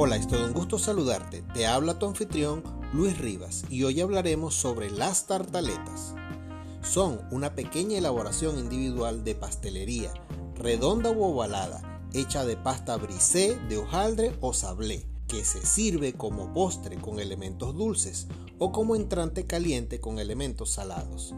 Hola, es todo un gusto saludarte. Te habla tu anfitrión Luis Rivas y hoy hablaremos sobre las tartaletas. Son una pequeña elaboración individual de pastelería, redonda o ovalada, hecha de pasta brisé, de hojaldre o sablé, que se sirve como postre con elementos dulces o como entrante caliente con elementos salados.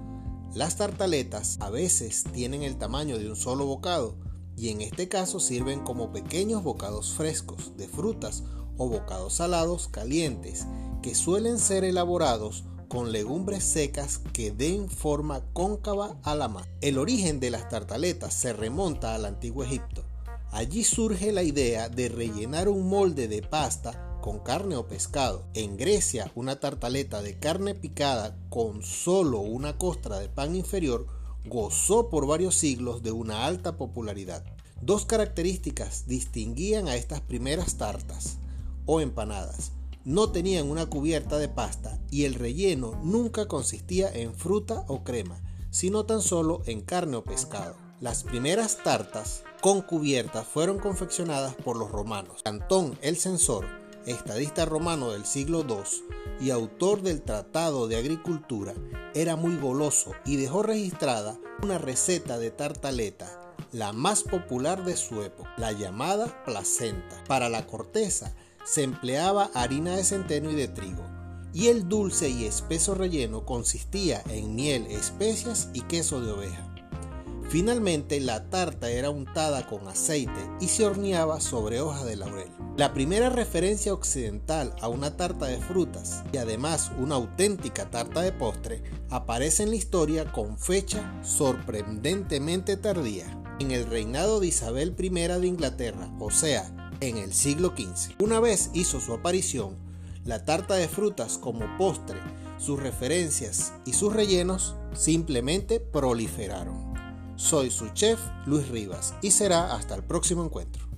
Las tartaletas a veces tienen el tamaño de un solo bocado, y en este caso sirven como pequeños bocados frescos de frutas o bocados salados calientes que suelen ser elaborados con legumbres secas que den forma cóncava a la mano. El origen de las tartaletas se remonta al antiguo Egipto. Allí surge la idea de rellenar un molde de pasta con carne o pescado. En Grecia, una tartaleta de carne picada con solo una costra de pan inferior gozó por varios siglos de una alta popularidad. Dos características distinguían a estas primeras tartas o empanadas. No tenían una cubierta de pasta y el relleno nunca consistía en fruta o crema, sino tan solo en carne o pescado. Las primeras tartas con cubierta fueron confeccionadas por los romanos. Cantón el Censor, estadista romano del siglo II y autor del Tratado de Agricultura, era muy goloso y dejó registrada una receta de tartaleta, la más popular de su época, la llamada placenta. Para la corteza se empleaba harina de centeno y de trigo, y el dulce y espeso relleno consistía en miel, especias y queso de oveja. Finalmente, la tarta era untada con aceite y se horneaba sobre hojas de laurel. La primera referencia occidental a una tarta de frutas y además una auténtica tarta de postre aparece en la historia con fecha sorprendentemente tardía, en el reinado de Isabel I de Inglaterra, o sea, en el siglo XV. Una vez hizo su aparición, la tarta de frutas como postre, sus referencias y sus rellenos simplemente proliferaron. Soy su chef Luis Rivas y será hasta el próximo encuentro.